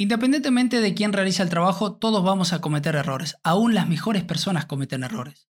Independientemente de quién realiza el trabajo, todos vamos a cometer errores. Aún las mejores personas cometen errores.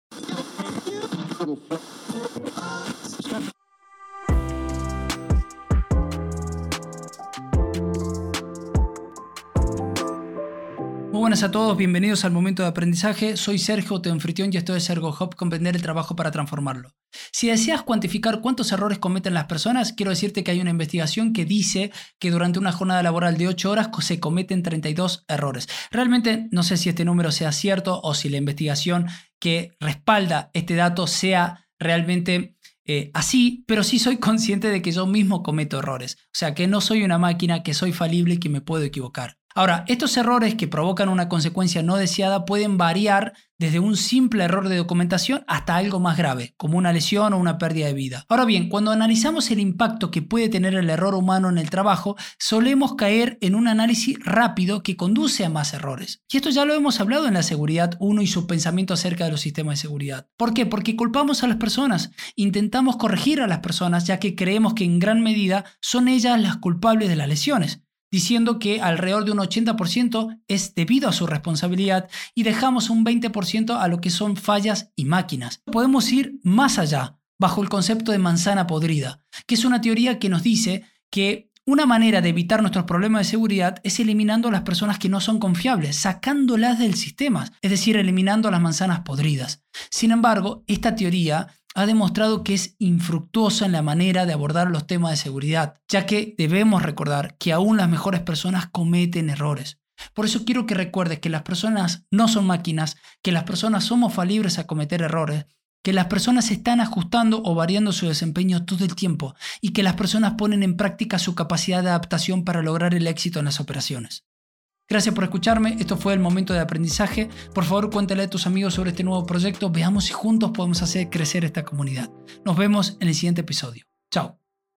Muy buenas a todos, bienvenidos al momento de aprendizaje. Soy Sergio Teonfritión y esto es Ergo Hub, comprender el trabajo para transformarlo. Si deseas cuantificar cuántos errores cometen las personas, quiero decirte que hay una investigación que dice que durante una jornada laboral de 8 horas se cometen 32 errores. Realmente no sé si este número sea cierto o si la investigación que respalda este dato sea realmente eh, así, pero sí soy consciente de que yo mismo cometo errores. O sea, que no soy una máquina, que soy falible y que me puedo equivocar. Ahora, estos errores que provocan una consecuencia no deseada pueden variar desde un simple error de documentación hasta algo más grave, como una lesión o una pérdida de vida. Ahora bien, cuando analizamos el impacto que puede tener el error humano en el trabajo, solemos caer en un análisis rápido que conduce a más errores. Y esto ya lo hemos hablado en la seguridad 1 y su pensamiento acerca de los sistemas de seguridad. ¿Por qué? Porque culpamos a las personas, intentamos corregir a las personas ya que creemos que en gran medida son ellas las culpables de las lesiones diciendo que alrededor de un 80% es debido a su responsabilidad y dejamos un 20% a lo que son fallas y máquinas. Podemos ir más allá, bajo el concepto de manzana podrida, que es una teoría que nos dice que una manera de evitar nuestros problemas de seguridad es eliminando a las personas que no son confiables, sacándolas del sistema, es decir, eliminando las manzanas podridas. Sin embargo, esta teoría ha demostrado que es infructuosa en la manera de abordar los temas de seguridad, ya que debemos recordar que aún las mejores personas cometen errores. Por eso quiero que recuerdes que las personas no son máquinas, que las personas somos falibles a cometer errores, que las personas están ajustando o variando su desempeño todo el tiempo y que las personas ponen en práctica su capacidad de adaptación para lograr el éxito en las operaciones. Gracias por escucharme, esto fue el momento de aprendizaje. Por favor, cuéntale a tus amigos sobre este nuevo proyecto, veamos si juntos podemos hacer crecer esta comunidad. Nos vemos en el siguiente episodio. Chao.